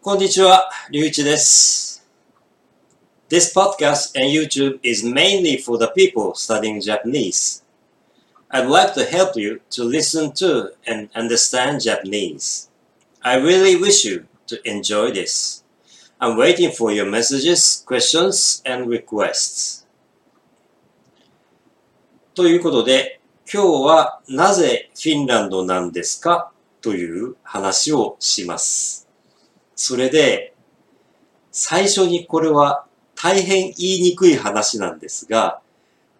こんにちは、りゅういちです。This podcast and YouTube is mainly for the people studying Japanese. I'd like to help you to listen to and understand Japanese. I really wish you to enjoy this. I'm waiting for your messages, questions, and requests. ということで、今日はなぜフィンランドなんですかという話をします。 それで、最初にこれは大変言いにくい話なんですが、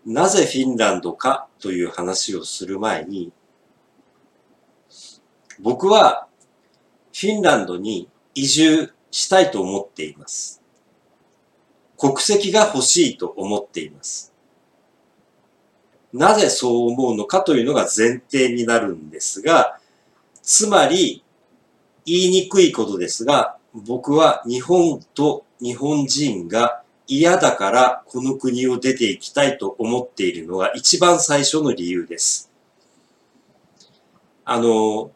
なぜフィンランドかという話をする前に、僕はフィンランドに移住したいと思っています。国籍が欲しいと思っています。なぜそう思うのかというのが前提になるんですが、つまり言いにくいことですが、僕は日本と日本人が嫌だからこの国を出ていきたいと思っているのが一番最初の理由です。あの、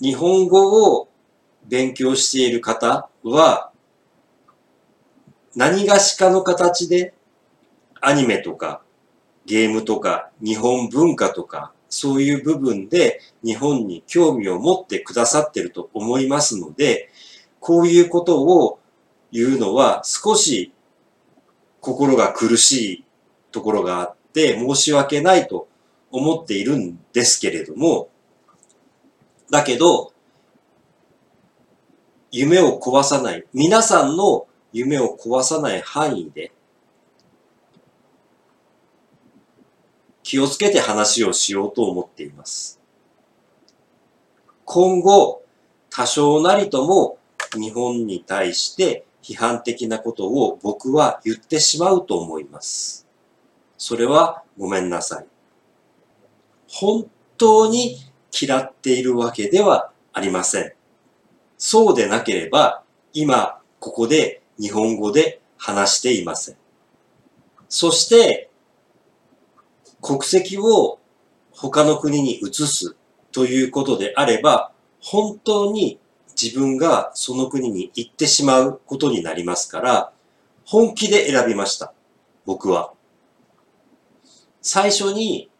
日本語を勉強している方は何がしかの形でアニメとかゲームとか日本文化とかそういう部分で日本に興味を持ってくださってると思いますので、こういうことを言うのは少し心が苦しいところがあって申し訳ないと思っているんですけれども、だけど、夢を壊さない、皆さんの夢を壊さない範囲で気をつけて話をしようと思っています。今後、多少なりとも日本に対して批判的なことを僕は言ってしまうと思います。それはごめんなさい。本当に嫌っているわけではありません。そうでなければ、今ここで日本語で話していません。そして、国籍を他の国に移すということであれば、本当に自分がその国に行ってしまうことになりますから、本気で選びました。僕は。最初に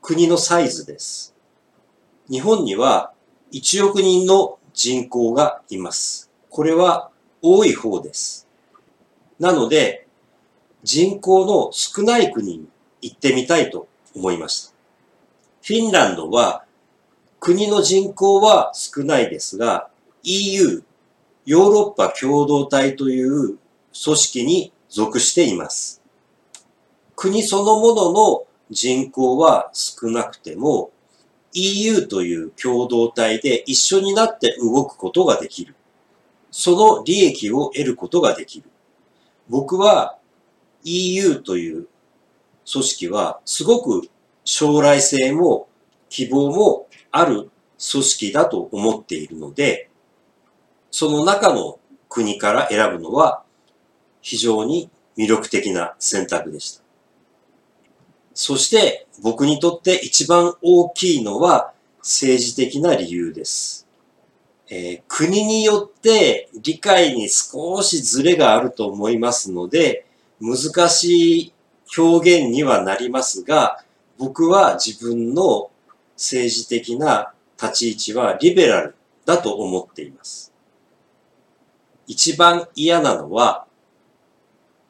国のサイズです。日本には1億人の人口がいます。これは多い方です。なので、人口の少ない国に行ってみたいと思いました。フィンランドは国の人口は少ないですが、EU、ヨーロッパ共同体という組織に属しています。国そのものの人口は少なくても、EU という共同体で一緒になって動くことができる。その利益を得ることができる。僕は EU という組織はすごく将来性も希望もある組織だと思っているので、その中の国から選ぶのは非常に魅力的な選択でした。そして僕にとって一番大きいのは政治的な理由です。えー国によって理解に少しズレがあると思いますので、難しい表現にはなりますが、僕は自分の政治的な立ち位置はリベラルだと思っています。一番嫌なのは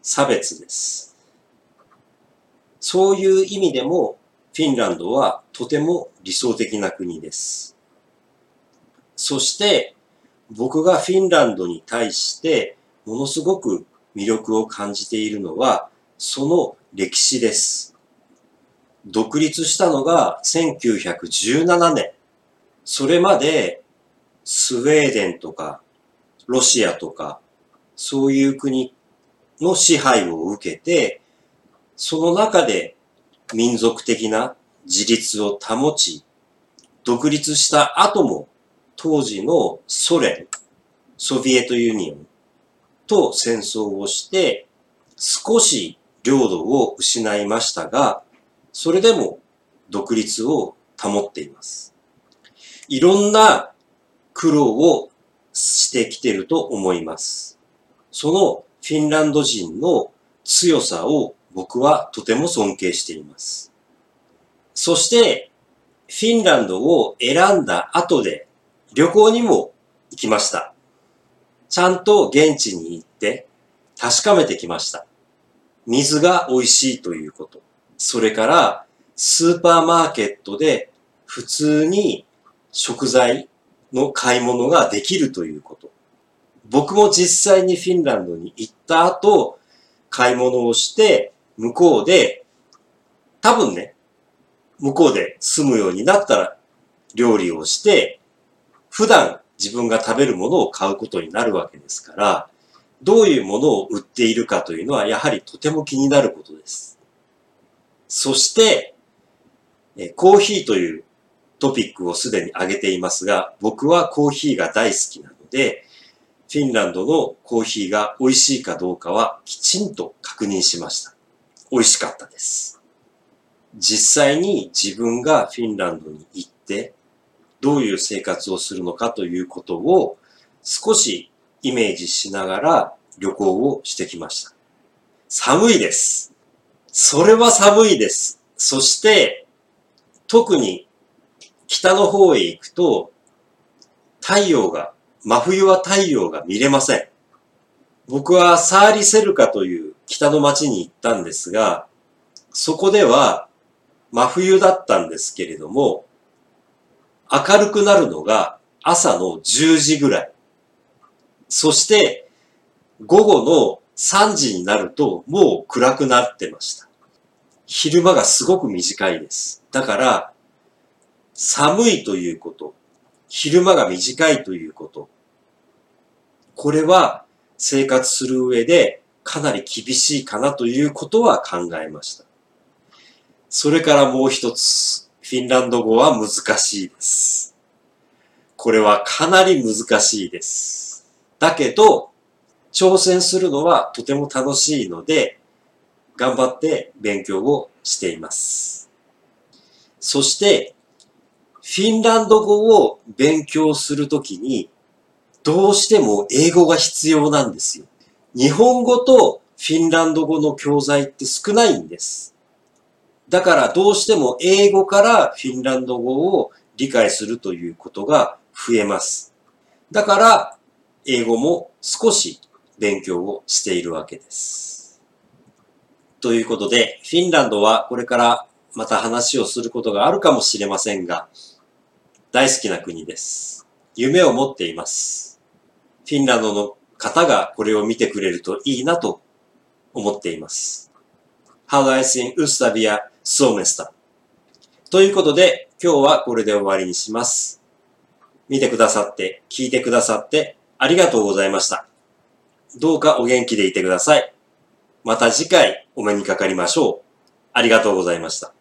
差別です。そういう意味でもフィンランドはとても理想的な国です。そして僕がフィンランドに対してものすごく魅力を感じているのはその歴史です。独立したのが1917年。それまでスウェーデンとかロシアとかそういう国の支配を受けて、その中で民族的な自立を保ち、独立した後も当時のソ連、ソビエトユニオンと戦争をして少し領土を失いましたが、それでも独立を保っています。いろんな苦労をしてきてると思います。そのフィンランド人の強さを僕はとても尊敬しています。そして、フィンランドを選んだ後で旅行にも行きました。ちゃんと現地に行って確かめてきました。水が美味しいということ。それから、スーパーマーケットで普通に食材の買い物ができるということ。僕も実際にフィンランドに行った後、買い物をして、向こうで、多分ね、向こうで住むようになったら料理をして、普段自分が食べるものを買うことになるわけですから、どういうものを売っているかというのはやはりとても気になることです。そして、コーヒーというトピックをすでに挙げていますが、僕はコーヒーが大好きなので、フィンランドのコーヒーが美味しいかどうかはきちんと確認しました。美味しかったです。実際に自分がフィンランドに行って、どういう生活をするのかということを少しイメージしながら旅行をしてきました。寒いです。それは寒いです。そして、特に北の方へ行くと、太陽が、真冬は太陽が見れません。僕はサーリセルカという北の町に行ったんですが、そこでは真冬だったんですけれども、明るくなるのが朝の10時ぐらい。そして、午後の3時になるともう暗くなってました。昼間がすごく短いです。だから、寒いということ、昼間が短いということ、これは生活する上でかなり厳しいかなということは考えました。それからもう一つ、フィンランド語は難しいです。これはかなり難しいです。だけど、挑戦するのはとても楽しいので、頑張って勉強をしています。そして、フィンランド語を勉強するときに、どうしても英語が必要なんですよ。日本語とフィンランド語の教材って少ないんです。だからどうしても英語からフィンランド語を理解するということが増えます。だから英語も少し勉強をしているわけです。ということで、フィンランドはこれからまた話をすることがあるかもしれませんが、大好きな国です。夢を持っています。フィンランドの方がこれを見てくれるといいなと思っています。Hallaisin ystäviä Suomesta ということで、今日はこれで終わりにします。見てくださって、聞いてくださってありがとうございました。どうかお元気でいてください。また次回お目にかかりましょう。ありがとうございました。